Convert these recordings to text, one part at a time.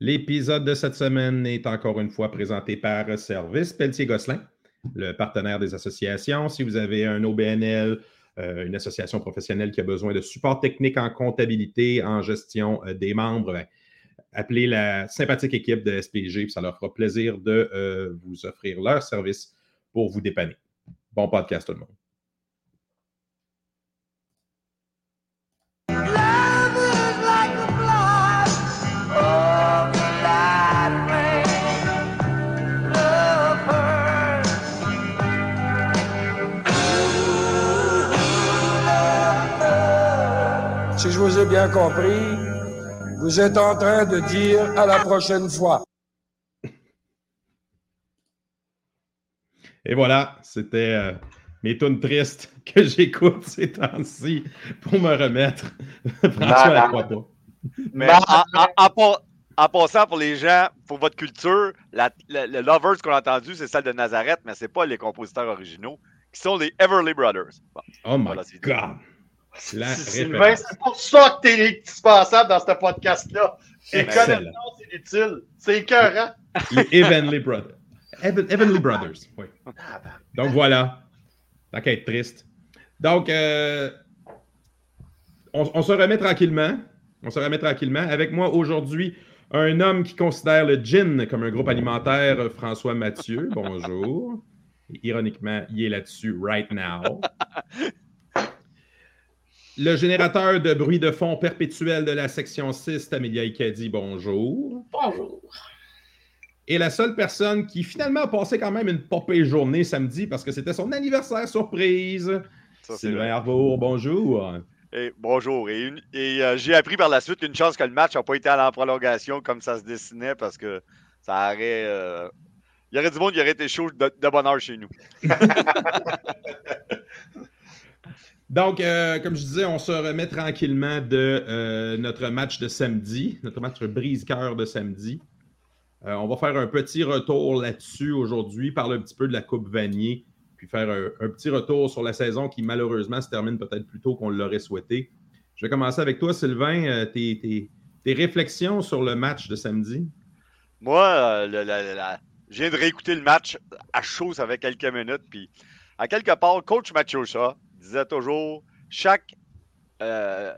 L'épisode de cette semaine est encore une fois présenté par Service Pelletier-Gosselin, le partenaire des associations. Si vous avez un OBNL, euh, une association professionnelle qui a besoin de support technique en comptabilité, en gestion euh, des membres, ben, appelez la sympathique équipe de SPG, puis ça leur fera plaisir de euh, vous offrir leur service pour vous dépanner. Bon podcast tout le monde. Vous ai bien compris, vous êtes en train de dire à la prochaine fois. Et voilà, c'était euh, mes tunes tristes que j'écoute ces temps-ci pour me remettre. François, non. croit pas. Mais en, en- en pa- en passant pour les gens, pour votre culture, la- la- le Lovers qu'on a entendu, c'est celle de Nazareth, mais c'est pas les compositeurs originaux, qui sont les Everly Brothers. Bon, Oh my Voilà. God! La Sylvain, c'est pour ça que t'es indispensable dans ce podcast-là. Tes Excellent. connaissances inutiles. C'est écœurant. Les Evenly Brothers. Even- Evenly Brothers, oui. Donc voilà. Être triste. Donc, euh, on, on se remet tranquillement. On se remet tranquillement. Avec moi aujourd'hui, un homme qui considère le gin comme un groupe alimentaire, François Mathieu. Bonjour. Ironiquement, il est là-dessus right now. Le générateur de bruit de fond perpétuel de la section 6, Amélia Ikadi, bonjour. Bonjour. Et la seule personne qui finalement a passé quand même une popée journée samedi parce que c'était son anniversaire surprise. Ça, Sylvain. Arbour, bonjour. Et bonjour. Et, une- et, euh, j'ai appris par la suite une chance que le match n'a pas été à la prolongation comme ça se dessinait parce que ça aurait. euh, il y aurait du monde qui aurait été chaud de, de bonne heure chez nous. Donc, euh, comme je disais, on se remet tranquillement de euh, notre match de samedi, notre match brise-cœur de samedi. Euh, on va faire un petit retour là-dessus aujourd'hui, parler un petit peu de la Coupe Vanier, puis faire un, petit retour sur la saison qui malheureusement se termine peut-être plus tôt qu'on l'aurait souhaité. Je vais commencer avec toi, Sylvain. Tes, réflexions sur le match de samedi? Moi, le- la- la- je viens de réécouter le match à chaud, ça fait quelques minutes. Puis, à quelque part, coach Machocha disait toujours chaque euh,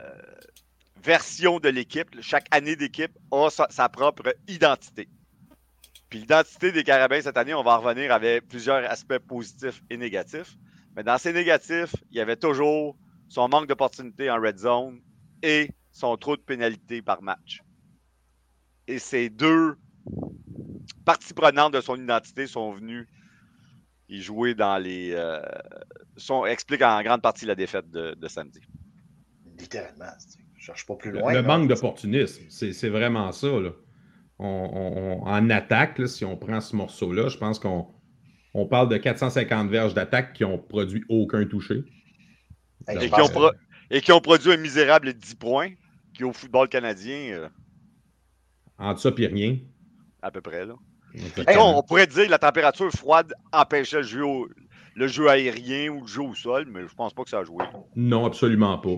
version de l'équipe, chaque année d'équipe a sa, propre identité. Puis, l'identité des Carabins cette année, on va en revenir avec plusieurs aspects positifs et négatifs. Mais dans ces négatifs, il y avait toujours son manque d'opportunités en red zone et son trop de pénalités par match. Et ces deux parties prenantes de son identité sont venues y jouer dans les. euh, sont, expliquent en grande partie la défaite de, de samedi. Littéralement. Je cherche pas plus loin. le manque d'opportunisme, c'est vraiment ça. là. On- on- on- en attaque, là, si on prend ce morceau-là, je pense qu'on on parle de 450 verges d'attaque qui ont produit aucun touché. Et qui, ont pro- et qui ont produit un misérable 10 points, qui au football canadien, euh, En ça, puis rien. à peu près. Là. Hey, on, on pourrait dire que la température froide empêchait le jeu, au- le jeu aérien ou le jeu au sol, mais je pense pas que ça a joué. Non, absolument pas.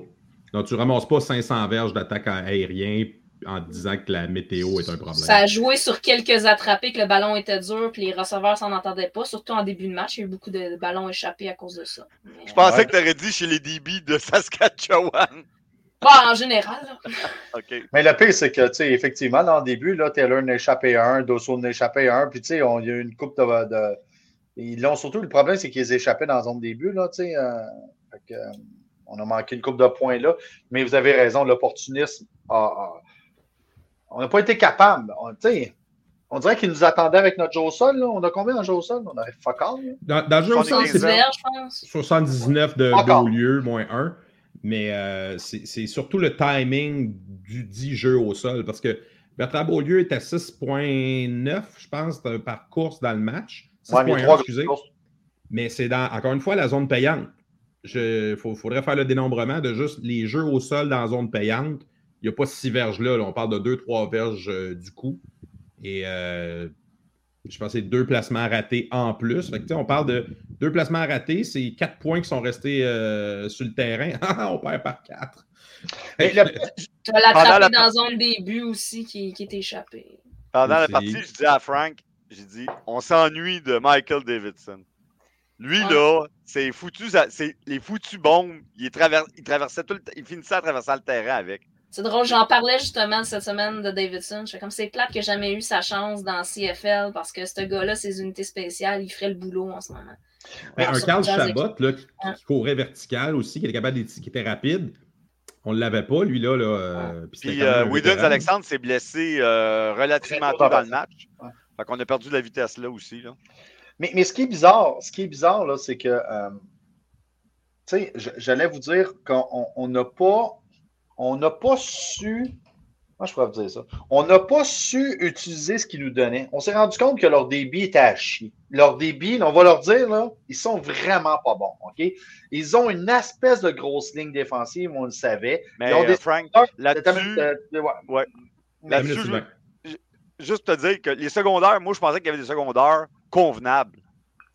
Donc, tu ramasses pas 500 verges d'attaque aérien en disant que la météo est un problème. Ça a joué sur quelques attrapés que le ballon était dur, puis les receveurs s'en entendaient pas, surtout en début de match. Il y a eu beaucoup de ballons échappés à cause de ça. Mais, Je pensais Ouais. que tu aurais dit chez les DB de Saskatchewan. Bah, en général, là. OK. Mais le pire, c'est que, tu sais, effectivement, dans le début, là, Taylor n'a échappé un, Dosso n'a échappé un, puis, tu sais, on- il y a eu une coupe de. de- Ils l'ont surtout, le problème, c'est qu'ils échappaient dans la zone début, là, tu sais. euh, fait que, euh, on a manqué une coupe de points là. Mais vous avez raison, l'opportunisme a- a- On n'a pas été capable. On, tu sais, on dirait qu'ils nous attendaient avec notre jeu au sol, là. On a combien en jeu au sol? On avait fuck all. Dans, dans le jeu au sol, 75 c'est 70 verges, je pense. 79 de Encore. Beaulieu, moins 1. Mais euh, c'est surtout le timing du dit jeu au sol. Parce que Bertrand Beaulieu est à 6,9, je pense, par course dans le match. Ouais, mais 6,1, trois excusez. Mais c'est dans, encore une fois, la zone payante. Il faudrait faire le dénombrement de juste les jeux au sol dans la zone payante. Il n'y a pas six verges là, là. On parle de deux, trois verges euh, du coup. Et euh, je pense que c'est deux placements ratés en plus. Fait que, tu sais, on parle de deux placements ratés, c'est quatre points qui sont restés euh, sur le terrain. Ah, on perd par quatre. Tu as l'attrapé dans la zone début aussi qui, qui est échappé. Pendant la partie, je dis à Frank, j'ai dit, on s'ennuie de Michael Davidson. Lui, Ouais. là, c'est foutu, c'est les foutus bombes. Il, traver- il traversait tout le il finissait à traverser le terrain avec. C'est drôle, j'en parlais justement cette semaine de Davidson. Je fais comme c'est plate que j'ai jamais eu sa chance dans CFL parce que ce gars-là, ses unités spéciales, il ferait le boulot en ce moment. Ben, Alors, un Carl Chabot là, qui, courait vertical aussi, qui était capable d'être- qui était rapide. On ne l'avait pas, lui, là. là euh, puis même euh. Alexandre s'est blessé euh, relativement tôt dans le match. Ouais. Fait qu'on a perdu de la vitesse là aussi. Là. Mais, mais ce qui est bizarre, ce qui est bizarre, là, c'est que, euh, tu sais, je- j'allais vous dire qu'on on- on n'a pas, on n'a pas su, moi je pourrais vous dire ça, on n'a pas su utiliser ce qu'ils nous donnaient. On s'est rendu compte que leur débit était à chier. Leur débit, on va leur dire, là, ils sont vraiment pas bons, OK? Ils ont une espèce de grosse ligne défensive, on le savait. Mais Ils ont des- euh, Frank, Ah, là-dessus, euh, ouais. Ouais. Juste te dire que les secondaires, moi je pensais qu'il y avait des secondaires convenables.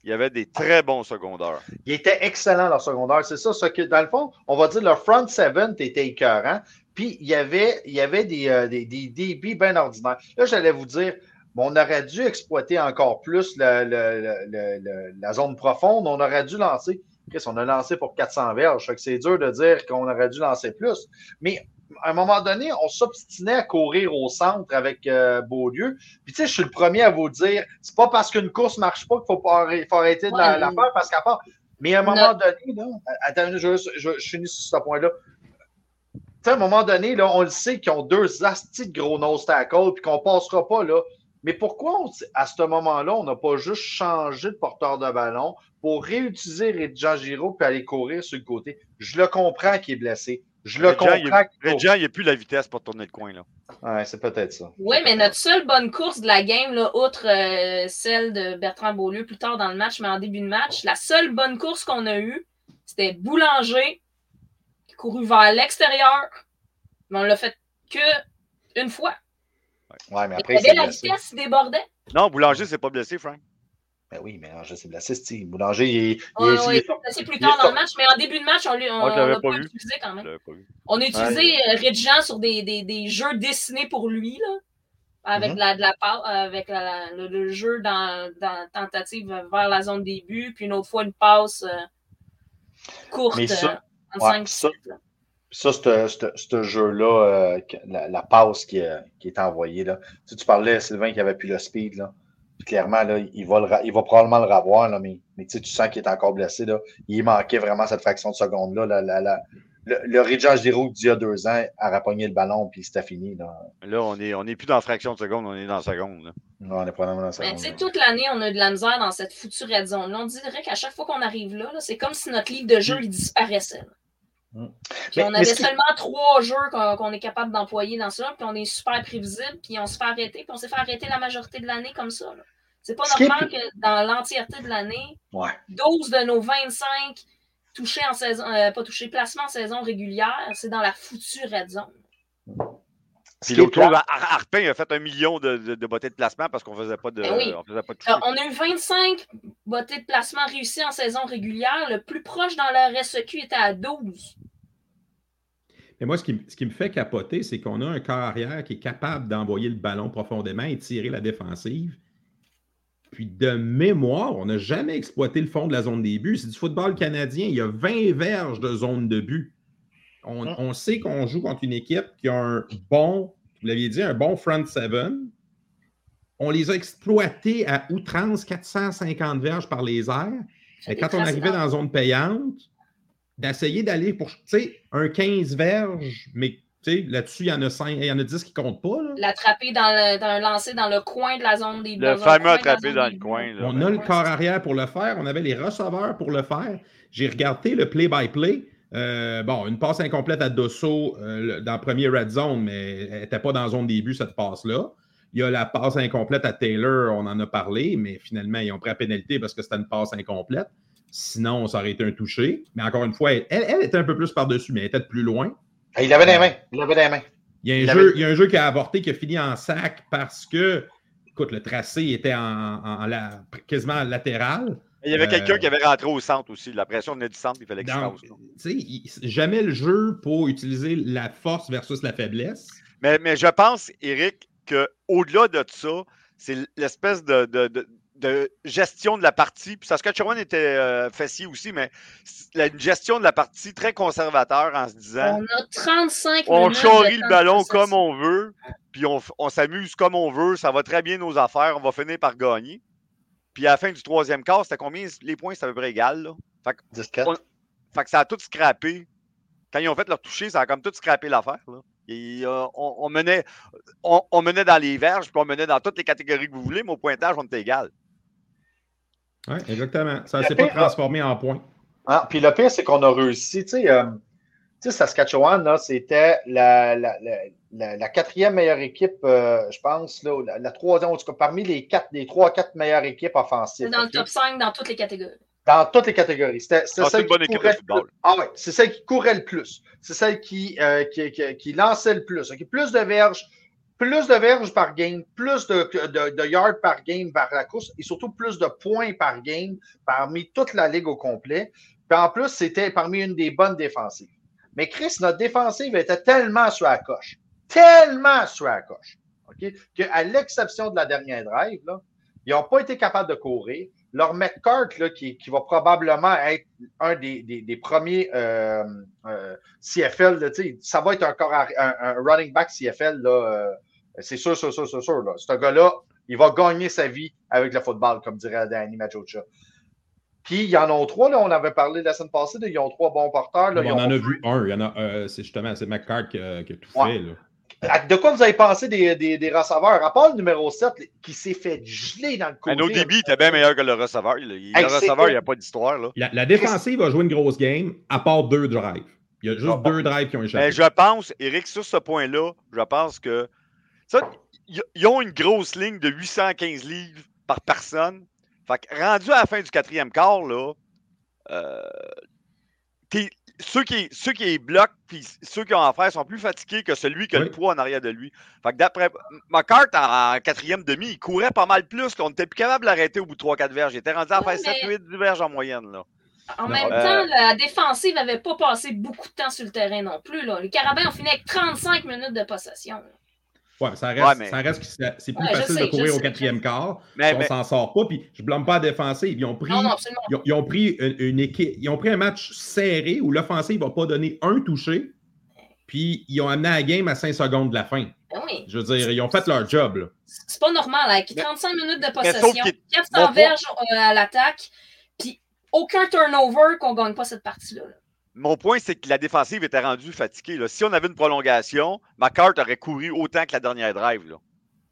Il y avait des très bons secondaires. Ils étaient excellents, leur secondaire. C'est ça, ce que, dans le fond, on va dire leur front seven était écœurant. Puis, il y avait, euh, des, débits bien ordinaires. Là, j'allais vous dire, on aurait dû exploiter encore plus la zone profonde. On aurait dû lancer. Chris, on a lancé pour 400 verges. C'est dur de dire qu'on aurait dû lancer plus. Mais à un moment donné, on s'obstinait à courir au centre avec euh, Beaulieu. Puis, tu sais, je suis le premier à vous dire, c'est pas parce qu'une course marche pas qu'il faut, pas arrêter- faut arrêter de la, faire parce qu'à part. Mais à un moment donné, là, attends, je, je, je finis sur ce point-là. Tu sais, à un moment donné, là, on le sait qu'ils ont deux astis de gros nose tackle puis qu'on passera pas là. Mais pourquoi, on- à ce moment-là, on n'a pas juste changé de porteur de ballon pour réutiliser Jean Giraud puis aller courir sur le côté? Je le comprends qu'il est blessé. Je le Jean, il- n'y a plus la vitesse pour tourner le coin. Là. Ouais, c'est peut-être ça. Oui, mais notre seule bonne course de la game, là, outre euh, celle de Bertrand Beaulieu plus tard dans le match, mais en début de match, la seule bonne course qu'on a eue, c'était Boulanger qui courut vers l'extérieur. Mais on l'a fait que une fois. Ouais, mais Il après, il avait la blessé. vitesse, il débordait. Non, Boulanger s'est pas blessé, Frank. Ben oui, mais Boulanger s'est blessé, Steve. Boulanger, il est. il Ouais, est- ouais, il est- c'est plus il tard dans le match, mais en début de match, on l'a Ah, pas vu. utilisé quand même. pas vu. On a utilisé euh, Ridgean sur des, des, des jeux dessinés pour lui, là, avec, Mhm. la, de la, avec la- la- le, le jeu dans, dans tentative vers la zone début, puis une autre fois une passe euh, courte Mais ça- euh, en ouais, 5 ça- Ça, ce- jeu-là, euh, la, la passe qui, est- qui est envoyée, là. Tu, sais, tu parlais, Sylvain, qu'il avait plus le speed, là. Clairement, là, il va, le il va probablement le revoir, là, mais, mais tu sais, tu sens qu'il est encore blessé, là. Il manquait vraiment cette fraction de seconde-là. La, la, la- le, le Ridjan Giroud d'il y a deux ans a rapogné le ballon, puis c'était fini, là. Là, on n'est on est plus dans fraction de seconde, on est dans seconde. là. Non, on est probablement dans la Mais seconde. tu sais, là. toute l'année, on a de la misère dans cette foutue red zone. Là, on dirait qu'à chaque fois qu'on arrive là, là, c'est comme si notre livre de jeu il disparaissait. Mm. Puis Mais- on mais avait seulement trois jeux qu'on qu'on est capable d'employer dans ça, puis on est super prévisible, puis on se fait arrêter, puis on s'est fait arrêter la majorité de l'année comme ça. là. C'est pas normal que dans l'entièreté de l'année, Ouais. 12 de nos 25 touchés en saison, euh, pas touchés, placements en saison régulière, c'est dans la foutue red zone. Puis l'autre jour, Arpin a fait un million de, de, de bottées de placement parce qu'on faisait pas de, Ben oui. on faisait pas de toucher. Alors, on a eu 25 bottées de placement réussies en saison régulière. Le plus proche dans leur SEQ était à 12. Mais moi, ce qui, ce qui me fait capoter, c'est qu'on a un corps arrière qui est capable d'envoyer le ballon profondément et tirer la défensive. Puis de mémoire, on n'a jamais exploité le fond de la zone des buts. C'est du football canadien. Il y a 20 verges de zone de but. On, Hum. on sait qu'on joue contre une équipe qui a un bon, vous l'aviez dit, un bon front seven. On les a exploités à outrance, 450 verges par les airs. Mais quand on arrivait dans la zone payante, d'essayer d'aller pour, tu sais, un 15 verges, mais là-dessus, il y en a 5, il y en a 10 qui ne comptent pas. là. L'attraper dans, le, dans un lancer dans le coin de la zone des Le fameux zone dans le coin. là. On a le corps arrière pour le faire, on avait les receveurs pour le faire. J'ai regardé le play-by-play. Euh, bon, une passe incomplète à Dosso euh, dans le premier red zone, mais elle n'était pas dans la zone début, cette passe-là. Il y a la passe incomplète à Taylor, on en a parlé, mais finalement, ils ont pris la pénalité parce que c'était une passe incomplète. Sinon, ça aurait été un touché. Mais encore une fois, elle, elle était un peu plus par-dessus, mais elle était de plus loin. Ah, Il avait des mains. Il avait des mains. Il y, a un Il jeu, avait- il y a un jeu qui a avorté, qui a fini en sac parce que, écoute, le tracé était en, en- en la- quasiment latéral. Il y avait Euh, quelqu'un qui avait rentré au centre aussi. La pression venait du centre, il fallait qu'il se jamais le jeu pour utiliser la force versus la faiblesse. Mais, mais je pense, Eric, qu'au-delà de ça, c'est l'espèce de, de, de, de gestion de la partie. Puis Saskatchewan était euh, fessier aussi, mais la une gestion de la partie très conservateur en se disant On a 35 on charrie le ballon comme on veut, puis on, on s'amuse comme on veut, ça va très bien nos affaires, on va finir par gagner. Puis à la fin du troisième quart, c'était combien? Les points? C'est à peu près égal. Là. Fait, que- 10-4. on- fait que ça a tout scrappé. Quand ils ont fait leur toucher, ça a comme tout scrappé l'affaire. là. Et, euh, on, on menait, on, on menait dans les verges, puis on menait dans toutes les catégories que vous voulez, mais au pointage, on était égal. Oui, exactement. Ça ne s'est pas transformé en points. Ah, puis le pire, c'est qu'on a réussi. Tu sais, euh, tu sais, Saskatchewan, là, c'était la, la, la, la- la quatrième meilleure équipe, euh, je pense, là, la, la troisième, en tout cas, parmi les quatre, les trois, quatre meilleures équipes offensives. C'est dans le top 5 dans toutes les catégories. Dans toutes les catégories. C'était Ah, c'est celle une bonne qui équipe de courait le football. plus. Ah ouais, c'est celle qui courait le plus. C'est celle qui, euh, qui, qui, qui lançait le plus. Plus de verges, plus de verges par game, plus de, yards par game vers la course et surtout plus de points par game parmi toute la ligue au complet. Puis en plus, c'était parmi une des bonnes défensives. Mais Chris, notre défensive était tellement sur la coche. Tellement sur la coche. OK? Qu'à l'exception de la dernière drive, là, ils n'ont pas été capables de courir. Leur McCart, là, qui, qui va probablement être un des, premiers euh, euh, CFL, ça va être un, un, un running back CFL, là, euh, c'est sûr, sûr, sûr, sûr, sûr. Là. Ce gars-là, il va gagner sa vie avec le football, comme dirait Danny Machocha. Puis, il y en a trois, là, on avait parlé la semaine passée, là, ils ont trois bons porteurs. Là, on ils en ont- a vu un. Il y en a, euh, c'est justement c'est McCart qui, a qui a tout Ouais. fait. Là. De quoi vous avez pensé des, des, des receveurs? À part le numéro 7 qui s'est fait geler dans le côté. Un ODB était bien meilleur que le receveur. Il- Hey, le receveur, il n'y a pas d'histoire. là. La, la défensive a joué une grosse game, à part deux drives. Il y a juste Ah, bon? deux drives qui ont échappé. Mais je pense, Eric, sur ce point-là, je pense que ils ont une grosse ligne de 815 livres par personne. Fait que rendu à la fin du quatrième quart, là, euh, t'es- ceux, qui, ceux qui les bloquent puis ceux qui ont affaire sont plus fatigués que celui qui a Oui. le poids en arrière de lui. Fait que d'après McCart, en, en quatrième demi, il courait pas mal plus. là. On était plus capable de l'arrêter au bout de 3-4 verges. Il était rendu à faire mais- 7-8 verges en moyenne. Là. En même euh, temps, la défensive n'avait pas passé beaucoup de temps sur le terrain non plus. Là. Les Carabins ont fini avec 35 minutes de possession. là. Ouais, mais ça reste, Ouais, mais- ça reste que c'est c'est plus Ouais, facile sais, de courir au quatrième quart. Mais, on mais- s'en sort pas. Puis je blâme pas la défensive. Ils ont pris, Non, non, absolument. ils ont, ils ont pris une, une équipe. Ils ont pris un match serré où l'offensive va pas donner un touché. Puis ils ont amené la game à 5 secondes de la fin. Ben oui. Je veux dire, ils ont fait leur job. Là. C'est pas normal. Avec Mais- 35 minutes de possession, qu'il- 400 mon point- verges euh, à l'attaque, puis aucun turnover qu'on gagne pas cette partie-là. là. Mon point, c'est que la défensive était rendue fatiguée. là. Si on avait une prolongation, McCart aurait couru autant que la dernière drive. Là.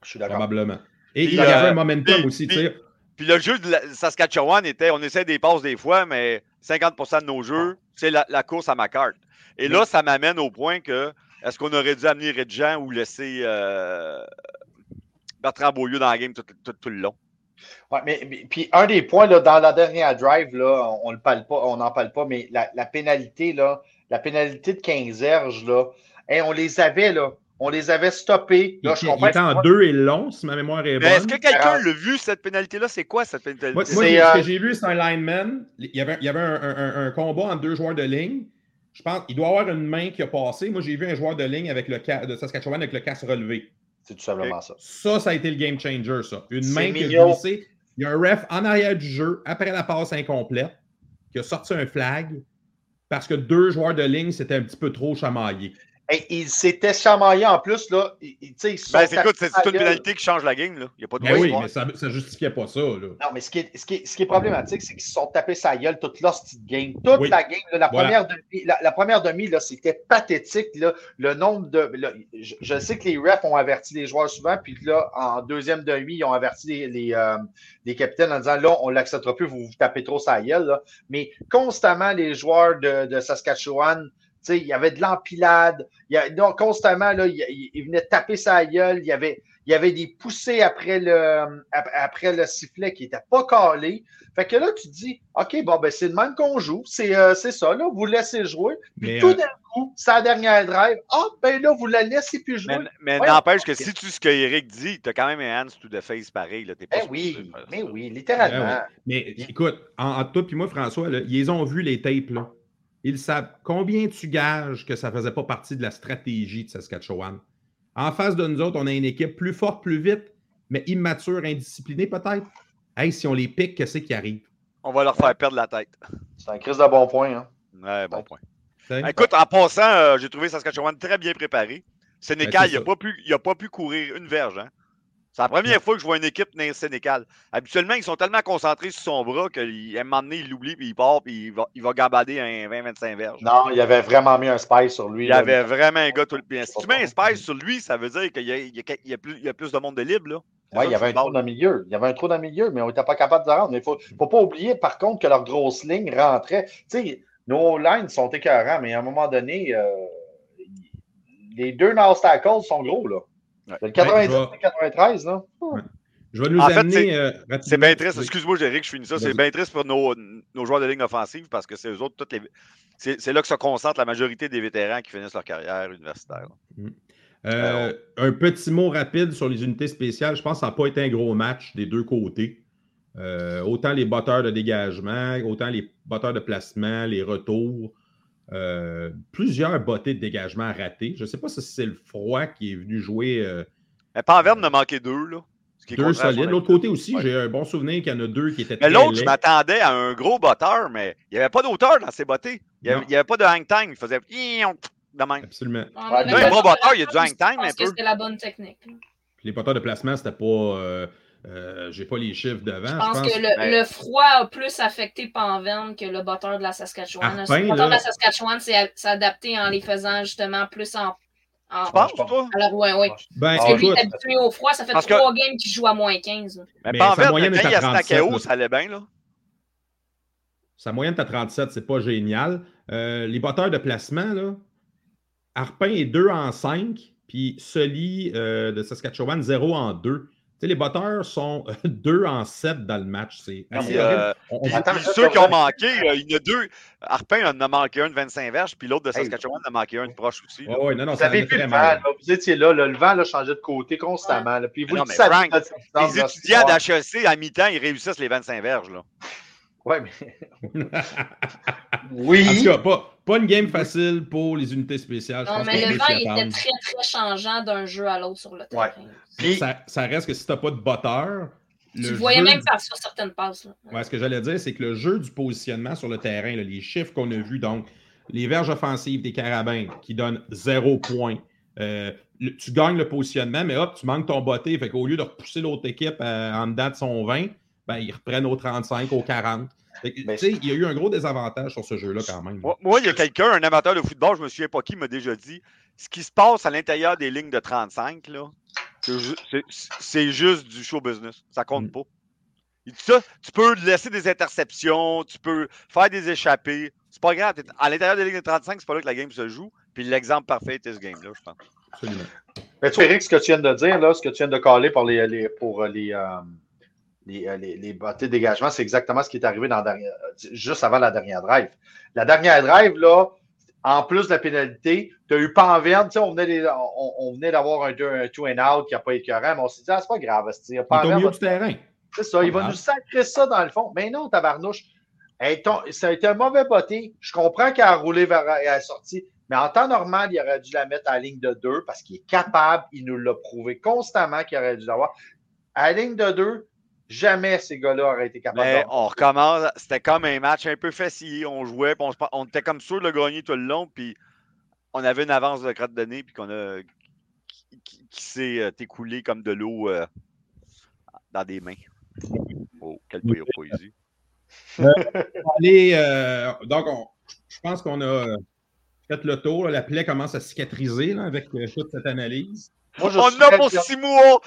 Je suis d'accord. Probablement. Et Puis, il y avait euh, un momentum puis- aussi. puis-. Puis le jeu de la- Saskatchewan était, on essaie des passes des fois, mais 50% de nos jeux, c'est la, la course à McCart. Et là, ça m'amène au point que est-ce qu'on aurait dû amener Redjan ou laisser euh, Bertrand Beaulieu dans la game tout, tout- tout le long? Ouais, mais, mais- puis un des points là, dans la dernière drive, là, on, le parle pas, on n'en parle pas, mais la, la pénalité, là, la pénalité de 15 erges, là, hey, on les avait, là. On les avait stoppés. Il, je il était en deux et long, si ma mémoire est Mais est-ce bonne. que quelqu'un l'a vu, cette pénalité-là? C'est quoi cette pénalité? Moi, ce euh, que j'ai vu, c'est un lineman. Il y avait, il y avait un, un- un combat entre deux joueurs de ligne. Je pense qu'il doit y avoir une main qui a passé. Moi, j'ai vu un joueur de ligne avec le ca- de Saskatchewan avec le casque relevé. C'est tout simplement ça. Ça, ça a été le game changer, ça. Une main qui a glissé. Il y a un ref en arrière du jeu, après la passe incomplète, qui a sorti un flag parce que deux joueurs de ligne, c'était un petit peu trop chamaillé. Hey, il s'était chamaillé en plus, là. Ils Ben, écoute, c'est, une pénalité qui change la game. Là. Il n'y a pas de Ben oui, mais ça ne justifiait pas ça. Là. Non, mais ce qui est, ce qui est, ce qui est problématique, c'est qu'ils se sont tapés sa gueule toute leur petite game. Toute Oui. la game, là, la, Voilà. première demi, la, la première demi, là, c'était pathétique. Là, le nombre de. là, je, je sais que les refs ont averti les joueurs souvent, puis que là, en deuxième demi, ils ont averti les, les, euh, les capitaines en disant là, on ne l'acceptera plus, vous vous tapez trop sa gueule. Là. Mais constamment, les joueurs de, de Saskatchewan, sais, il y avait de l'empilade. Il y a, non, constamment, là, il, il- il venait taper sa gueule. Il y avait, il y avait des poussées après le, ap- après le sifflet qui n'étaient pas calées. Fait que là, tu te dis, OK, bon, ben, c'est le même qu'on joue. C'est euh, c'est ça, là. Vous laissez jouer. Puis Mais, tout euh, d'un coup, c'est la dernière drive. Ah, ben là, vous la laissez plus jouer. Mais, mais Ouais. n'empêche que si tu ce que Eric dit, tu as quand même un hands to the face pareil. Là. T'es pas Eh supposé oui, faire mais ça. oui, littéralement. Ben Mais écoute, en- entre toi et moi, François, là, ils ont vu les tapes. Là. Ils savent combien tu gages que ça ne faisait pas partie de la stratégie de Saskatchewan. En face de nous autres, on a une équipe plus forte, plus vite, mais immature, indisciplinée peut-être. Hey, si on les pique, qu'est-ce qui arrive? On va leur faire perdre la tête. C'est un crise de bon point. Hein. Ouais, bon point. Écoute, en passant, euh, j'ai trouvé Saskatchewan très bien préparé. Sénécal, Ben, c'est il n'a pas, pu- il a pas pu courir une verge. Hein? C'est la première fois que je vois une équipe dans le Sénécal. Habituellement, ils sont tellement concentrés sur son bras qu'à un moment donné, il l'oublie, puis il part, puis il va, il va gambader un 20-25 verges. Non, il avait vraiment mis un spice sur lui. Il là. avait vraiment un gars tout le bien. Si tu mets un spice sur lui, ça veut dire qu'il y a, il y a- il y a plus, il y a plus de monde de libre. Là. Oui, il y avait un trou dans le milieu. Il y avait un trou dans le milieu, mais on n'était pas capable de rendre. Il ne faut, faut pas oublier, par contre, que leur grosse ligne rentrait. Tu sais, nos lines sont écœurants, mais à un moment donné, euh, les deux nose tackles sont gros, là. Ouais. Le 90 Ouais, et le 93, là. Je vais nous En fait, amener. c'est- euh, C'est bien triste. Excuse-moi, Jéric, je finis ça. C'est bien triste pour nos, nos joueurs de ligne offensive parce que c'est eux autres, toutes les. C'est c'est là que se concentre la majorité des vétérans qui finissent leur carrière universitaire. Euh, un petit mot rapide sur les unités spéciales. Je pense que ça n'a pas été un gros match des deux côtés. Euh, autant les batteurs de dégagement, autant les batteurs de placement, les retours. Euh, plusieurs bottées de dégagement ratés. Je ne sais pas si c'est le froid qui est venu jouer euh, Mais Panverne a manqué deux, là. ce qui est deux solides. L'autre côté aussi, Ouais. j'ai un bon souvenir qu'il y en a deux qui étaient Mais très l'autre, je m'attendais à un gros botteur, mais il n'y avait pas d'auteur dans ses bottées. Il n'y avait, pas de hang time. Il faisait de même. Absolument. Ouais, mais pas un bon batteur, il y a du hang time, Je pense un que peu. c'était la bonne technique. là. Puis les batteurs de placement, c'était pas. Euh, euh, j'ai pas les chiffres devant. Je pense que le, Mais- le froid a plus affecté Panverne que le batteur de la Saskatchewan. Arpin, le batteur de là. la Saskatchewan s'est adapté en les faisant justement plus en. en Tu penses, je pense. toi? Alors, ouais, ouais. Ben, Parce que lui, est habitué au froid. Ça fait Parce que- trois games qu'il joue à moins 15. là. Mais, Mais sa Panverne, moyenne quand est à il a 37, snacké haut, là. ça allait bien, là. Sa moyenne est à 37, c'est pas génial. Euh, les batteurs de placement, là, Arpin est 2 en 5, puis Sully euh, de Saskatchewan 0 en 2. Les batteurs sont 2 en 7 dans le match. C'est euh, ceux qui ont manqué, euh, il y en a deux. Arpin en a manqué un de 25 verges, puis l'autre de. Saskatchewan en a manqué un de proche aussi. là. Ouais, ouais, non, non, Vous ça avez vu le vent, mal. là. Vous étiez là, là, le vent changeait de côté constamment. là. Puis vous Non, le mais savez, Frank, Les étudiants d'HEC, à mi-temps, ils réussissent les 25 verges. Là. Ouais, mais en oui. tout cas, pas, pas une game facile pour les unités spéciales. Je Non, pense mais le vent, il était très, très changeant d'un jeu à l'autre sur le terrain. Puis, Ça, ça reste que si tu n'as pas de botteur, Tu le voyais jeu même par sur certaines passes. Là. Ouais, ce que j'allais dire, c'est que le jeu du positionnement sur le terrain, là, les chiffres qu'on a vus, donc les verges offensives des carabins qui donnent zéro point. euh, le- tu gagnes le positionnement, mais hop, tu manques ton botté. Fait qu'au lieu de repousser l'autre équipe euh, en dedans de son 20, ben, ils reprennent au 35, au 40. Il y a eu un gros désavantage sur ce jeu-là quand même. Moi, moi, il y a quelqu'un, un amateur de football, je me souviens pas qui, m'a déjà dit ce qui se passe à l'intérieur des lignes de 35, là, c'est ju- c'est- c'est juste du show business. Ça compte Mm. pas. Il dit ça, tu peux laisser des interceptions, tu peux faire des échappées. C'est pas grave. À l'intérieur des lignes de 35, c'est pas là que la game se joue. Puis l'exemple parfait était ce game-là, je pense. Absolument. Mais tu Eric, ce que tu viens de dire, là, ce que tu viens de caler pour les, les- pour les, euh, les, euh, les, les de dégagement, c'est exactement ce qui est arrivé dans dernière- juste avant la dernière drive. La dernière drive, là, en plus de la pénalité, tu as eu Panverne, tu sais, on venait, on, on venait d'avoir un, un two and out qui n'a pas été écœurant, mais on s'est dit, ah, c'est pas grave, c'est Il est au milieu du terrain. c'est ça, il va grave. nous sacrer ça dans le fond. Mais non, tabarnouche. Hey, ton- ça a été un mauvais botté. Je comprends qu'elle a roulé vers la sortie, mais en temps normal, il aurait dû la mettre à la ligne de deux parce qu'il est capable. Il nous l'a prouvé constamment qu'il aurait dû l'avoir. À la ligne de deux, jamais ces gars-là auraient été capables Mais de on recommence. C'était comme un match un peu facile. On jouait, puis on, était comme sûr de le gagner tout le long, puis on avait une avance de crotte de nez, puis qu'on a. qui, qui- qui s'est euh, écoulé comme de l'eau euh, dans des mains. Oh, quelle po- poésie. Allez, euh, donc, on- je pense qu'on a fait le tour. là. La plaie commence à cicatriser là, avec euh, toute cette analyse. Moi, je On en a pour mois!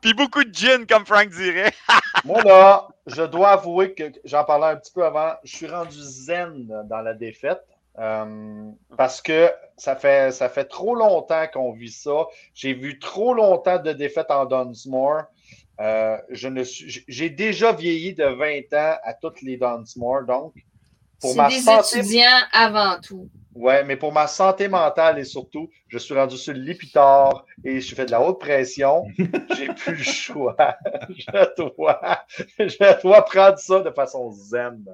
puis beaucoup de gin, comme Frank dirait. Moi, là, je dois avouer que j'en parlais un petit peu avant. Je suis rendu zen dans la défaite. euh, parce que ça fait, ça fait trop longtemps qu'on vit ça. J'ai vu trop longtemps de défaites en Dunsmore. Euh, je ne suis, j- j'ai déjà vieilli de 20 ans à toutes les Dunsmore, donc pour C'est ma des santé, étudiants avant tout. Ouais, mais pour ma santé mentale et surtout, je suis rendu sur Lipitor et je fais de la haute pression. J'ai plus le choix. Je dois, je dois prendre ça de façon zen.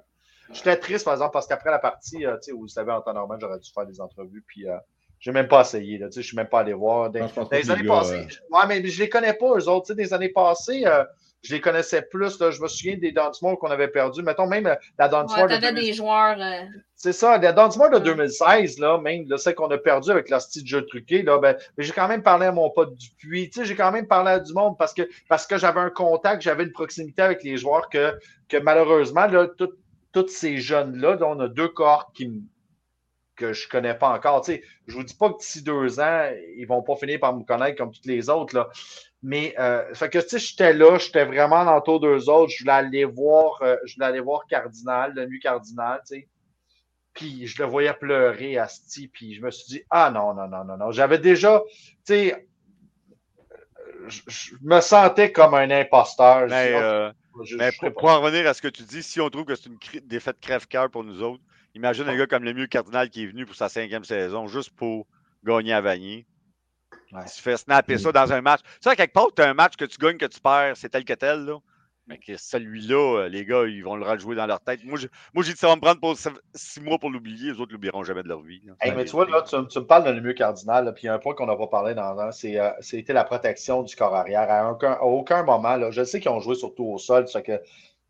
J'étais triste, par exemple, parce qu'après la partie, euh, tu sais, vous savez, en temps normal, j'aurais dû faire des entrevues, puis euh, Je n'ai même pas essayé. Là, je ne suis même pas allé voir. Des, Non, que années gars, passées, ouais, mais je ne les connais pas, eux autres. Tu sais, Des années passées, euh, je les connaissais plus. là. Je me souviens des Dunsmore qu'on avait perdu. Mettons même euh, la Dunsmore Ouais, de T'avais 2016. des joueurs. euh, C'est ça, la Dunsmore de Ouais. 2016, là, même, là, celle qu'on a perdu avec leur style de jeu truqué, là, ben, mais j'ai quand même parlé à mon pote Dupuis. Tu sais, j'ai quand même parlé à du monde parce que, parce que j'avais un contact, j'avais une proximité avec les joueurs que, que malheureusement, là, tout- tous ces jeunes-là, là, on a deux corps qui me- que je connais pas encore. Tu sais, je vous dis pas que d'ici deux ans, ils vont pas finir par me connaître comme tous les autres, là. Mais, euh, fait que, j'étais là, j'étais vraiment dans tour d'eux autres. Je voulais aller voir, euh, je voulais aller voir Cardinal, le nuit Cardinal, tu sais. Puis je le voyais pleurer à Sti, puis je me suis dit, ah non, non, non, non, non. J'avais déjà, tu sais, je, je me sentais comme un imposteur. Je Mais, euh, je- mais je pour, pour en revenir à ce que tu dis, si on trouve que c'est une défaite crève-cœur pour nous autres, imagine un gars comme le mieux Cardinal qui est venu pour sa cinquième saison juste pour gagner à Vanier. Ouais. Il se fait snapper ça dans un match. Tu sais, quelque part, tu as un match que tu gagnes, que tu perds, c'est tel que tel. Là. Mais que celui-là, euh, les gars, ils vont le rejouer dans leur tête. Moi, j'ai moi, dit ça va me prendre pour six- mois pour l'oublier. Les autres l'oublieront jamais de leur vie. Hey, mais tu vois, là, tu, tu me parles de le mieux cardinal, puis il y a un point qu'on n'a pas parlé dans un, c'est euh, c'était la protection du corps arrière. À aucun, à aucun moment, là, je sais qu'ils ont joué surtout au sol, ça que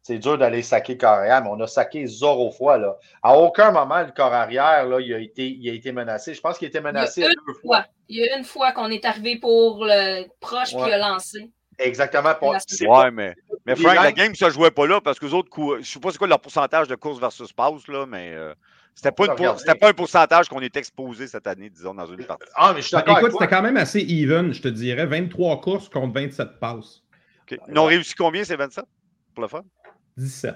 c'est dur d'aller saquer le corps arrière, mais on a saqué zéro fois. Là. À aucun moment, le corps arrière, là, il, a été, il a été menacé. Je pense qu'il a été menacé Il y a deux fois. fois. Il y a une fois qu'on est arrivé pour le proche Ouais. puis il a lancé. Exactement. Pour- Ouais, pas- mais, mais Frank, la game ne se jouait pas là parce que les autres cours, je sais pas c'est quoi leur pourcentage de course versus passe, là, mais euh, c'était pas, une un pourcentage qu'on est exposé cette année, disons, dans une partie. Ah, mais je suis d'accord Écoute, c'était quand même assez even, je te dirais. 23 courses contre 27 passes. OK. Ils ont réussi combien, ces 27 pour le fun? 17.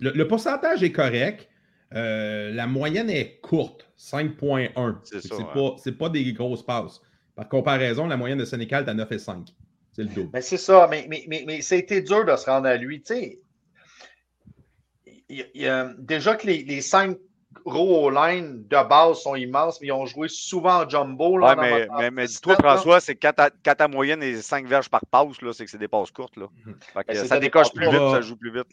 Le, le pourcentage est correct. Euh, la moyenne est courte, 5.1. C'est C'est ça, ouais. pas, c'est pas des grosses passes. Par comparaison, la moyenne de Sénécal est à 9,5. C'est le double. Mais c'est ça, mais, mais, mais, mais ça a été dur de se rendre à lui. Tu sais, il- il- il, euh, déjà que les, les cinq gros line de base sont immenses, mais ils ont joué souvent en jumbo. Là, Ouais, mais, dis-toi. François, c'est quand ta, quand ta moyenne est 5 verges par passe, là, c'est que c'est des passes courtes. Là. Mhm. Fait que Ben, ça décoche plus vite, ça joue plus vite.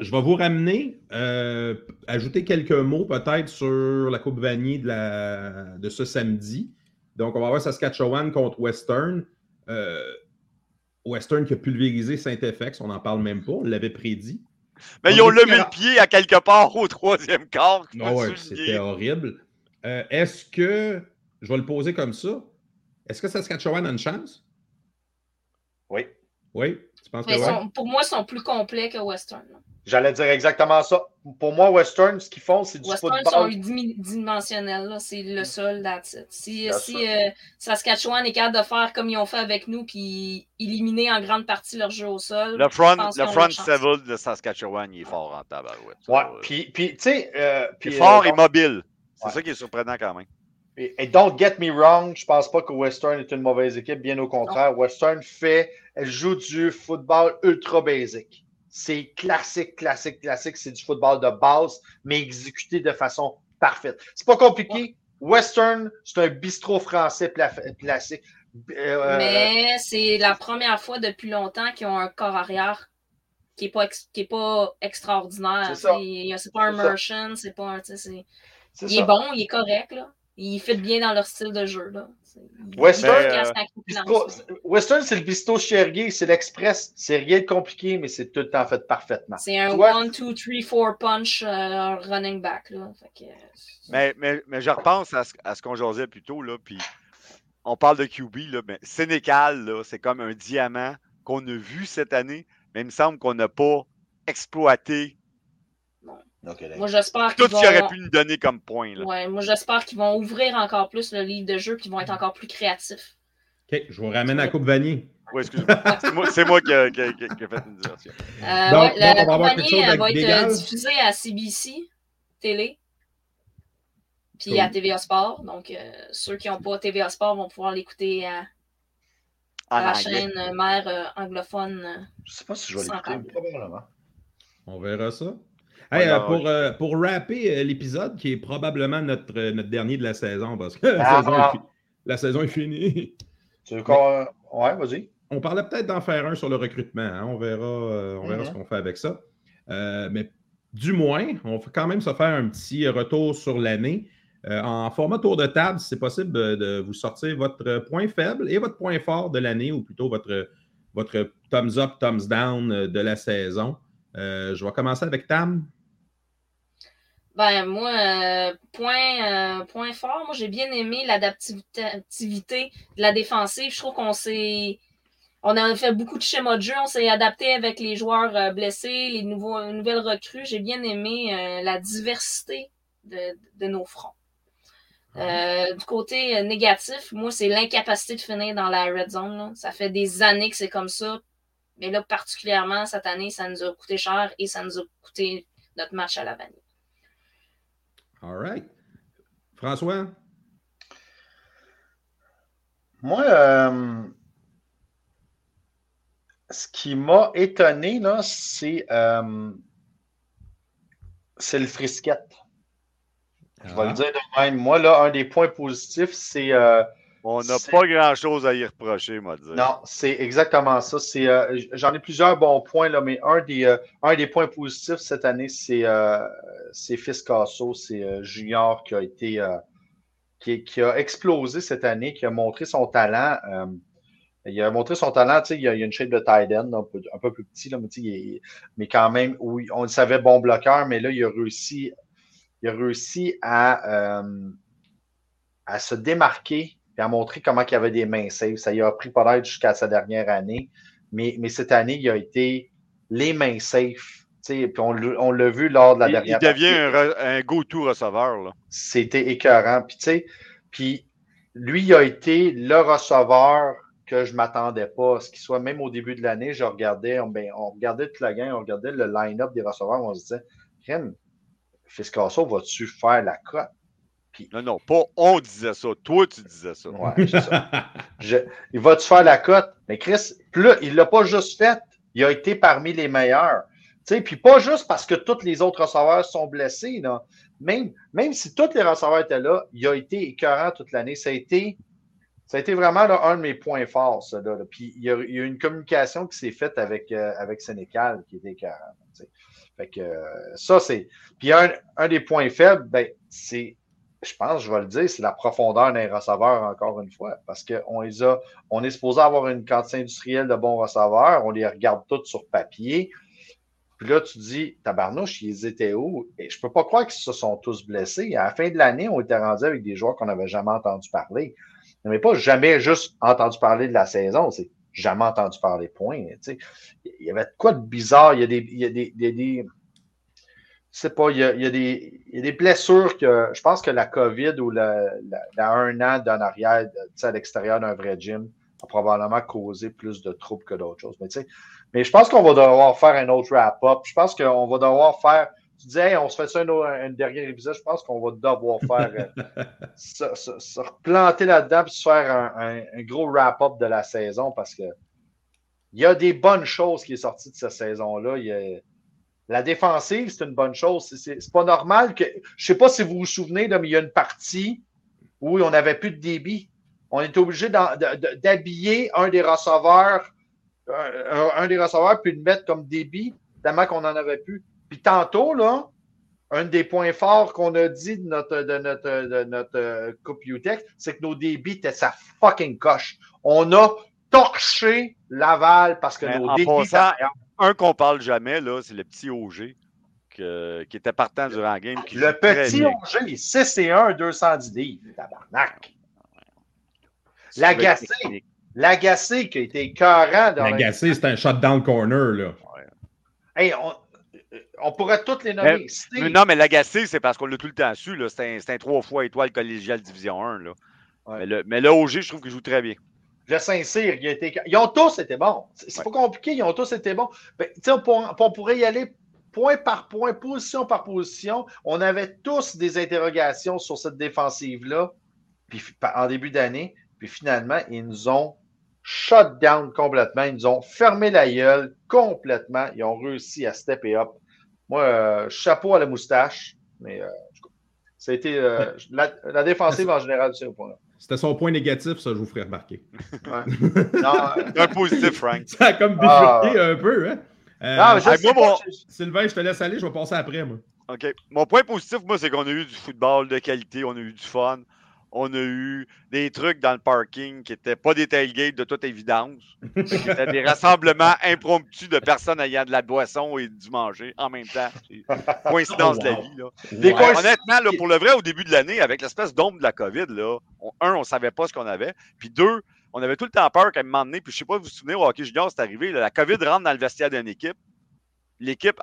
Je vais vous ramener, euh, ajouter quelques mots peut-être sur la Coupe Vanier de, la, de ce samedi. Donc, on va avoir Saskatchewan contre Western. Euh, Western qui a pulvérisé Saint-FX, on n'en parle même pas, on l'avait prédit. Mais On ils ont y a- le pied à quelque part au troisième quart. le ouais, c'était horrible. Euh, Est-ce que, je vais le poser comme ça, est-ce que Saskatchewan a une chance? Oui, Oui? Tu penses que Mais oui? sont- pour moi, ils sont plus complets que Western. j'allais dire exactement ça. Pour moi, Western, ce qu'ils font, c'est du Western football. sont unidimensionnels. là. C'est le seul, that's it. Si, That's si it. euh, Saskatchewan est capable de faire comme ils ont fait avec nous, puis éliminer en grande partie leur jeu au sol, Le front, le front seven de Saskatchewan, il est fort en tabarouette. Ouais, puis, puis tu sais. euh, il puis, est fort euh, et mobile. C'est Ouais. ça qui est surprenant quand même. Et, et don't get me wrong, je pense pas que Western est une mauvaise équipe, bien au contraire. Western fait, joue du football ultra basic. C'est classique, classique, classique. C'est du football de base, mais exécuté de façon parfaite. C'est pas compliqué. Western, c'est un bistrot français classique. Euh, Mais c'est la première fois depuis longtemps qu'ils ont un corps arrière qui n'est pas, ex- qui est pas extraordinaire. C'est pas un merchant, c'est pas un. Il ça. est bon, il est correct. Là. Il fit bien dans leur style de jeu. Là. Western, euh, Bistrot-. Western, c'est le bistrot Cherguet, c'est l'express. C'est rien de compliqué, mais c'est tout le temps fait parfaitement. C'est un Tu vois? 1, 2, 3, 4 punch euh, running back. Là. Fait que, Mais, mais, mais je repense à ce, à ce qu'on jasait plus tôt, là, puis on parle de QB, là, mais Sénécal, là, c'est comme un diamant qu'on a vu cette année, mais il me semble qu'on n'a pas exploité moi, j'espère tout qu'ils ce qu'il aurait vont. pu nous donner comme point. Là. Ouais, moi, j'espère qu'ils vont ouvrir encore plus le livre de jeu et qu'ils vont être encore plus créatifs. OK, je vous ramène à la Coupe Vanier. Oui, excuse-moi. C'est moi, c'est moi qui ai qui a- qui a- qui a fait une diversion. Euh, Donc, ouais, la, bon, on va avoir compagnie quelque chose elle avec va être euh, diffusée à CBC télé. Puis Cool. à TVA Sport. Donc, euh, ceux qui n'ont pas TVA Sport vont pouvoir l'écouter à, la chaîne mère euh, anglophone. Je sais pas si je vais l'écouter, probablement. On verra ça. Ouais, Hey, euh, pour, euh, pour rapper euh, l'épisode, qui est probablement notre, euh, notre dernier de la saison, parce que la, Ah. saison, est fi- la saison est finie. Tu veux qu'on. Ouais, vas-y. On parlait peut-être d'en faire un sur le recrutement. hein. On verra, euh, on verra Mhm. ce qu'on fait avec ça. Euh, mais du moins, on va quand même se faire un petit retour sur l'année. Euh, en format tour de table, si c'est possible de vous sortir votre point faible et votre point fort de l'année, ou plutôt votre, votre thumbs up, thumbs down de la saison. je vais commencer avec Tam. Ben, moi, euh, point, euh, point fort, moi, j'ai bien aimé l'adaptivité de la défensive. Je trouve qu'on s'est. On a fait beaucoup de schémas de jeu, on s'est adapté avec les joueurs euh, blessés, les nouveaux, nouvelles recrues. J'ai bien aimé la diversité de, nos fronts. du côté négatif, moi, c'est l'incapacité de finir dans la red zone. Ça fait des années que c'est comme ça. Mais là, particulièrement, cette année, ça nous a coûté cher et ça nous a coûté notre match à la vanille. All right. François? Moi, euh, ce qui m'a étonné, là, c'est, euh, c'est le frisquette. Je vais le ah. dire de même. Moi, là, un des points positifs, c'est euh, on n'a pas grand-chose à y reprocher, moi. Dire. Non, c'est exactement ça. Euh, j'en ai plusieurs bons points, là, mais un des, euh, un des points positifs cette année, c'est euh, Fiscasso, c'est euh, Junior qui a été qui, a explosé cette année, qui a montré son talent. il a montré son talent, il y a une shape de tight end, un peu, un peu plus petit, là, mais, mais quand même, oui, on le savait bon bloqueur, mais là, il a réussi, il a réussi à, à se démarquer il a montré comment il y avait des mains safe. Ça y a pris peut-être jusqu'à sa dernière année. Mais, mais cette année, il a été les mains safe. Puis on, on l'a vu lors de la dernière dernière. Il devient un, go-to receveur. C'était écœurant. Puis, puis lui, il a été le receveur que je ne m'attendais pas à ce qu'il soit. Même au début de l'année, je regardais, on, ben, on regardait la game, on regardait le line-up des receveurs, on se disait, Ken, Fiscasso, vas-tu faire la Non, non, pas on disait ça. Toi, tu disais ça. Ouais, c'est ça. il va-tu faire la cote? Mais Chris, là, il ne l'a pas juste fait. Il a été parmi les meilleurs. Puis pas juste parce que tous les autres receveurs sont blessés. Là. Même, même si tous les receveurs étaient là, il a été écœurant toute l'année. Ça a été, ça a été vraiment un de mes points forts, ça. Là, Puis il y, a, il y, a, une communication qui s'est faite avec, euh, avec Sénécal qui était écœurant. Fait que euh, ça, c'est. Puis un, un des points faibles, ben, c'est je pense, je vais le dire, c'est la profondeur d'un receveur, encore une fois, parce qu'on les a, on est supposé avoir une quantité industrielle de bons receveurs, on les regarde tous sur papier. Puis là, tu dis, tabarnouche, ils étaient où? Et je peux pas croire qu'ils se sont tous blessés. À la fin de l'année, on était rendu avec des joueurs qu'on n'avait jamais entendu parler. N'avait pas jamais juste entendu parler de la saison, c'est jamais entendu parler, point. Il y avait quoi de bizarre? Il y a des, il y a des, des sais pas, il y, a, des, il y, a, des, blessures que je pense que la COVID ou la, un an d'en arrière, à l'extérieur d'un vrai gym, a probablement causé plus de troubles que d'autres choses. Mais, mais je pense qu'on va devoir faire un autre wrap-up. Je pense qu'on va devoir faire. Tu disais, on se fait ça un, dernier épisode. Je pense qu'on va devoir faire euh, se, replanter là-dedans et se faire un, gros wrap-up de la saison parce que il y a des bonnes choses qui sont sorties de cette saison-là. Il y a, la défensive, c'est une bonne chose. C'est pas normal que. Je sais pas si vous vous souvenez, mais il y a une partie où on n'avait plus de débit. On était obligé d'habiller un des receveurs, un, des receveurs, puis de mettre comme débit, tellement qu'on n'en avait plus. Puis tantôt, là, un des points forts qu'on a dit de notre, de notre, de notre euh, Coupe UTEX, c'est que nos débits étaient sa fucking coche. On a torché Laval parce que nos un qu'on parle jamais, là, c'est le petit OG qui était partant durant la game. le petit OG, 6 et 1, 210 livres, tabarnak. L'agacé, l'agacé qui a été carré dans L'agacé, c'est un shot down corner, là. Hey, on, pourrait toutes les nommer. non, mais l'agacé, c'est parce qu'on l'a tout le temps su. C'est un, un, trois fois étoile collégial Division 1. Là. Mais, le, mais le OG, je trouve qu'il joue très bien. Le Saint-Cyr, il a été... ils ont tous été bons. C'est pas compliqué, ils ont tous été bons. Ben, on, on, pourrait y aller point par point, position par position. On avait tous des interrogations sur cette défensive-là puis, en début d'année. Puis finalement, ils nous ont shut down complètement. Ils nous ont fermé la gueule complètement. Ils ont réussi à stepper up. Moi, euh, chapeau à la moustache. Mais euh, ça a été euh, la, défensive en général, c'est au point là. C'était son point négatif, ça, je vous ferai remarquer. Ouais. un positif, Frank. Ça a comme bifurqué ah. un peu, hein? Euh, non, Sylvain, je te laisse aller, je vais passer après, moi. OK. Mon point positif, moi, c'est qu'on a eu du football de qualité, on a eu du fun. On a eu des trucs dans le parking qui n'étaient pas des tailgates de toute évidence. qui étaient des rassemblements impromptus de personnes ayant de la boisson et du manger en même temps. C'est coïncidence Oh, de la vie. Là. Des. Honnêtement, là, pour le vrai, au début de l'année, avec l'espèce d'ombre de la COVID, là, on- un, on ne savait pas ce qu'on avait. Puis deux, on avait tout le temps peur qu'à un moment donné, puis je ne sais pas si vous vous souvenez, au hockey junior, c'est arrivé, là, la COVID rentre dans le vestiaire d'une équipe. L'équipe,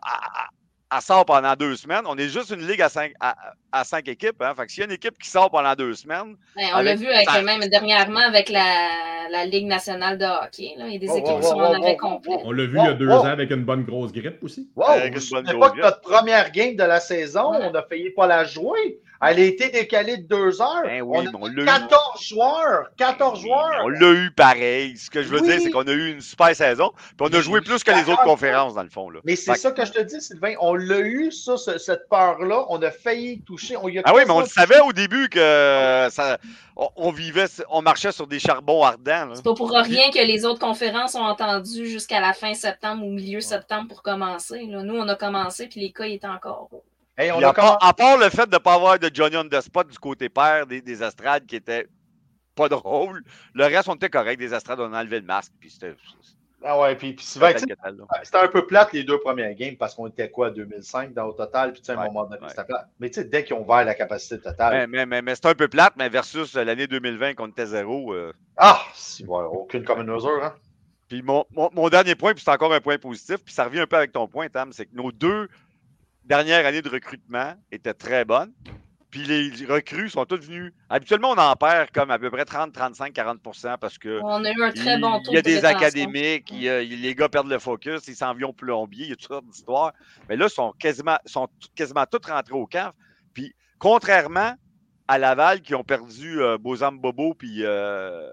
elle, sort pendant deux semaines. On est juste une ligue à cinq, à, à cinq équipes. Hein. Fait que s'il y a une équipe qui sort pendant deux semaines, Ben, on l'a vu avec, ça- même dernièrement avec la, la Ligue nationale de hockey. Là. Il y a des Oh, équipes oh, qui sont oh, en oh, arrêt oh, complet. On l'a vu Oh, il y a deux oh. ans avec une bonne grosse grippe aussi. Wow, Avec une bonne pas que notre première game de la saison, Ouais. on a failli pas la jouer. Elle a été décalée de deux heures. Ben oui, on mais a on l'a eu. 14 joueurs. 14 joueurs. on l'a eu pareil. Ce que je veux Oui. dire, c'est qu'on a eu une super saison. Puis on a joué plus que les autres conférences, dans le fond. Là. Mais c'est ça que je te dis, Sylvain. On l'a eu, ça, ce- cette peur-là. On a failli toucher. On y a Ah oui, mais on le savait au début que ça, on, on vivait, on marchait sur des charbons ardents. C'est pas pour rien que les autres conférences ont entendu jusqu'à la fin septembre ou milieu septembre pour commencer. là. Nous, on a commencé, puis les cas étaient encore hauts. Hey, on Puis a à, part, commencé- à part le fait de ne pas avoir de Johnny on the spot du côté père, des, des estrades qui étaient pas drôles, le reste, on était correct. Des estrades, on a enlevé le masque. Puis c'était. Ah ouais, puis, puis c'était c'était un peu plate les deux premières games parce qu'on était quoi, 2005 dans au total. Puis tu sais, à un Ouais, moment donné, ouais. c'était plate. Mais tu sais, dès qu'ils ont ouvert la capacité totale. Mais, mais, mais, mais c'est un peu plate, mais versus l'année 2020 qu'on était zéro. euh, Ah, si, ouais, aucune commune mesure. Hein? Puis mon, mon- mon dernier point, puis c'est encore un point positif, puis ça revient un peu avec ton point, Tam, c'est que nos deux dernières années de recrutement étaient très bonnes. Puis les recrues sont toutes venues. Habituellement, on en perd comme à peu près 30, 35, 40% parce que On a eu un très il, bon taux il y a de des académiques, il y a- il- les gars perdent le focus, ils s'en viennent plombier, il y a toutes sortes d'histoires. Mais là, ils sont quasiment, sont quasiment tous rentrés au camp. Puis contrairement à Laval qui ont perdu euh, Bozam Bobo puis euh,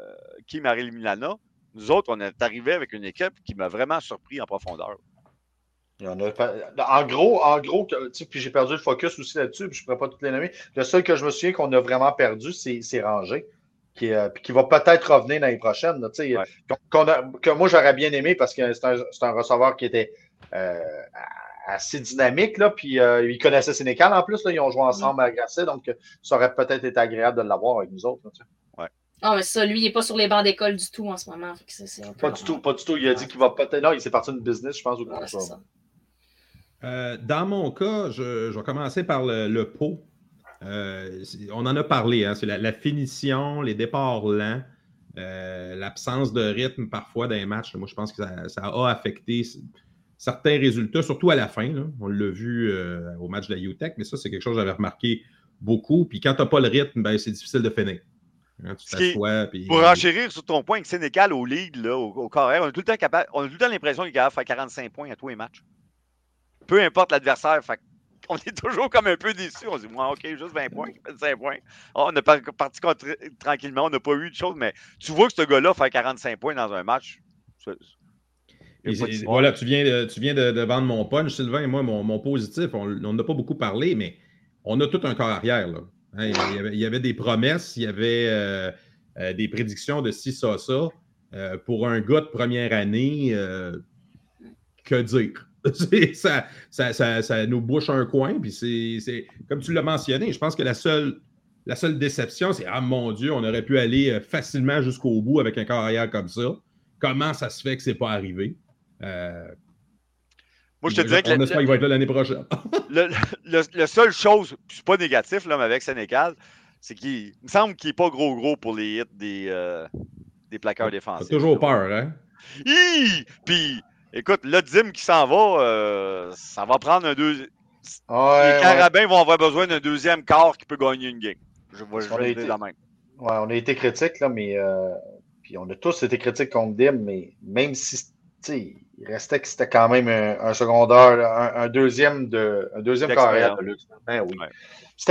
Kim Marie Milana, nous autres, on est arrivé avec une équipe qui m'a vraiment surpris en profondeur. Il y en a pas- En gros, en gros, que- tu sais, puis j'ai perdu le focus aussi là-dessus, puis je ne pourrais pas toutes les nommer. Le seul que je me souviens qu'on a vraiment perdu, c'est c'est Rangé, qui, euh, puis qui va peut-être revenir l'année prochaine. là, a- que moi, j'aurais bien aimé parce que c'est un, c'est un receveur qui était euh, assez dynamique, là, puis euh, il connaissait Sénécal en plus, là, ils ont joué ensemble à Grasset, donc ça aurait peut-être été agréable de l'avoir avec nous autres. là. Ah, mais ça, lui, il n'est pas sur les bancs d'école du tout en ce moment. Pas du tout, pas du tout. Il a dit qu'il va peut-être. Non, il s'est parti d'une business, je pense. Ou Ouais, chose. ça. Euh, dans mon cas, je, je vais commencer par le, le pot. Euh, on en a parlé, hein, c'est la, la finition, les départs lents, euh, l'absence de rythme parfois dans les matchs. Moi, je pense que ça, ça a affecté certains résultats, surtout à la fin. là. On l'a vu au match de la UTEC, mais ça, c'est quelque chose que j'avais remarqué beaucoup. Puis quand tu n'as pas le rythme, ben, c'est difficile de finir. Hein, tu puis- Pour enchérir sur ton point, avec Sénécal au lead, là, au, au carré, on a tout le temps capable, on a tout le temps l'impression qu'il est capable de faire 45 points à tous les matchs. Peu importe l'adversaire, on est toujours comme un peu déçus. On se dit, OK, juste 20 points, 25 points. Ah, on est par- parti contre- tranquillement, on n'a pas eu de choses, mais tu vois que ce gars-là fait 45 points dans un match. Et voilà, tu viens, de, tu viens de, de vendre mon punch, Sylvain, et moi, mon, mon positif, on n'en a pas beaucoup parlé, mais on a tout un corps arrière. Là. Hein, il, y avait, il y avait des promesses, il y avait euh, euh, des prédictions de ci, ça, ça. Euh, pour un gars de première année, que dire? Ça, ça, ça, ça nous bouche un coin, puis c'est, comme tu l'as mentionné, je pense que la seule, la seule déception, c'est Ah mon Dieu, on aurait pu aller euh, facilement jusqu'au bout avec un corps arrière comme ça. Comment ça se fait que c'est pas arrivé? Euh, Moi, je te dirais que on espère qu'il va être là l'année prochaine. le, le, le seule chose, c'est pas négatif là, mais avec Sénécal, c'est qu'il il me semble qu'il n'est pas gros gros pour les hits des, euh, des plaqueurs défensifs. toujours peur, hein? Hi! Puis, écoute, là, Dim qui s'en va, euh, ça va prendre un deux. Ouais, les ouais. Carabins vont avoir besoin d'un deuxième quart qui peut gagner une game. Je vais le été- de même. Ouais, on a été critiques, là, mais. euh, puis on a tous été critiques contre Dim, mais même si. il restait que c'était quand même un, un secondaire, un, un deuxième de. Un deuxième carrière de luxe. Ben oui.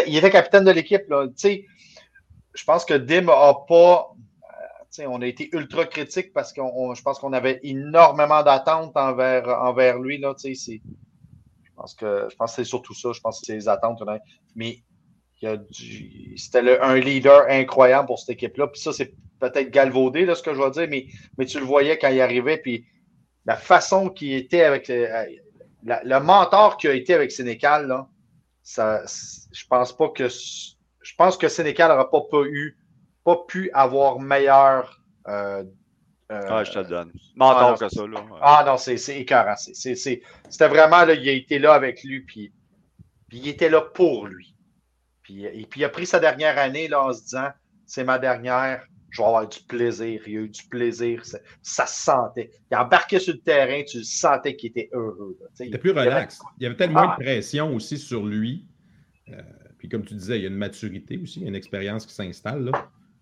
Il était capitaine de l'équipe, là. Tu sais, je pense que Dim a pas. On a été ultra critique parce on- je pense qu'on avait énormément d'attentes envers, envers lui. Là, je pense que je pense que c'est surtout ça. Je pense que c'est les attentes. Mais c'était un leader incroyable pour cette équipe-là. Puis ça, c'est peut-être galvaudé, là, ce que je vais dire, mais, mais tu le voyais quand il arrivait. Puis la façon qu'il était avec le, mentor qu'il a été avec Sénécal, là, je pense pas que je pense que Sénécal n'aurait pas, pas, eu, pas pu avoir meilleur. Euh, euh, ah, je te le donne. Mentor ah, que ça. Là. Ah non, c'est écœurant. C'était vraiment, là, il a été là avec lui, puis, puis il était là pour lui. Puis, et puis il a pris sa dernière année là, en se disant c'est ma dernière, je vais avoir du plaisir. Il a eu du plaisir. Ça, se sentait. Il embarquait sur le terrain, tu sentais qu'il était heureux. il était plus relax. Il y avait, peut-être moins de ah. pression aussi sur lui. Euh, puis comme tu disais, il y a une maturité aussi, une expérience qui s'installe.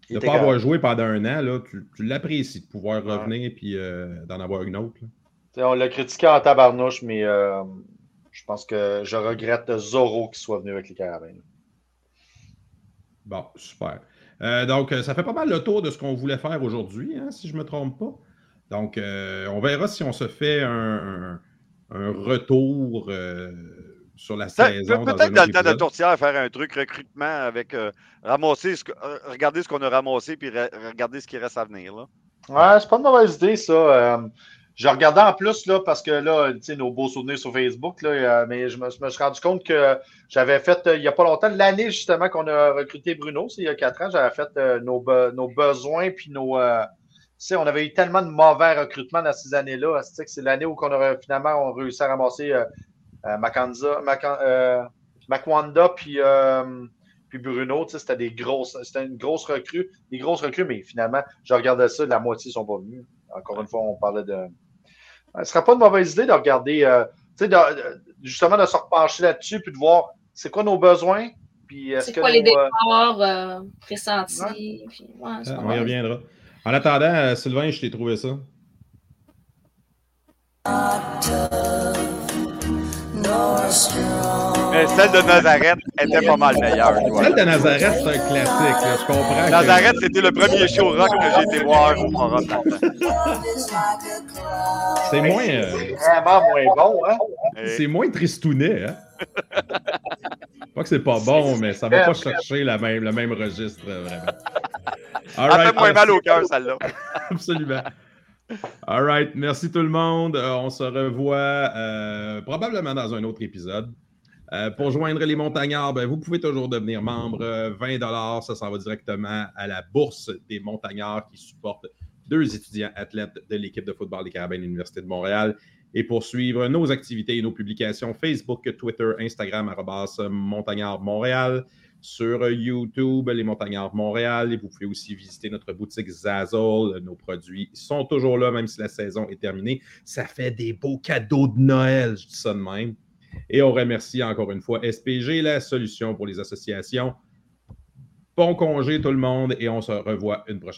De ne pas avoir joué pendant un an, là, tu, l'apprécies de pouvoir revenir et euh, d'en avoir une autre. On l'a critiqué en tabarnouche, mais euh, je pense que je regrette Zoro qui soit venu avec les carabines. Bon, super. Euh, donc, ça fait pas mal le tour de ce qu'on voulait faire aujourd'hui, hein, si je ne me trompe pas. Donc, on verra si on se fait un, retour sur la saison. Peut-être dans, le temps de tourtière, faire un truc recrutement avec ramasser, ce, regarder ce qu'on a ramassé puis regarder ce qui reste à venir. Là. Ouais, c'est pas une mauvaise idée, ça. je regardais en plus, là, parce que là, tu sais, nos beaux souvenirs sur Facebook, là, mais je me, je me, suis rendu compte que j'avais fait, il n'y a pas longtemps, l'année justement qu'on a recruté Bruno, c'est il y a quatre ans, j'avais fait nos, nos, besoins puis nos. sais, on avait eu tellement de mauvais recrutements dans ces années-là. C'est l'année où on aurait finalement on réussi à ramasser euh, Euh, Makwanda puis, euh, puis Bruno, c'était des grosses, c'était une grosse recrue, des grosses recrues, mais finalement, je regardais ça, la moitié ne sont pas venus. Encore une fois, on parlait de. Ce ne serait pas une mauvaise idée de regarder, justement, de se repencher là-dessus puis de voir c'est quoi nos besoins. C'est quoi les départs pressentis. Ah, on y reviendra. En attendant, Sylvain, je t'ai trouvé ça. Mais celle de Nazareth était pas mal meilleure. Celle de Nazareth, c'est un classique. Je comprends. Nazareth, c'était le premier show rock que j'ai été voir au Forum. C'est moins. Euh... Vraiment moins bon, hein? C'est moins tristounet, hein? pas que c'est pas bon, mais ça va pas chercher la même, le même registre, vraiment. Ça fait moins mal au cœur, celle-là. Absolument. All right. Merci tout le monde. Euh, on se revoit euh, probablement dans un autre épisode. Euh, pour joindre les montagnards, ben, vous pouvez toujours devenir membre. 20 ça s'en va directement à la bourse des montagnards qui supporte deux étudiants athlètes de l'équipe de football des Carabins de l'Université de Montréal. Et pour suivre nos activités et nos publications Facebook, Twitter, Instagram, Montagnard Montréal sur YouTube, Les Montagnards Montréal. Et vous pouvez aussi visiter notre boutique Zazzle. Nos produits sont toujours là, même si la saison est terminée. Ça fait des beaux cadeaux de Noël, je dis ça de même. Et on remercie encore une fois SPG, la solution pour les associations. Bon congé tout le monde et on se revoit une prochaine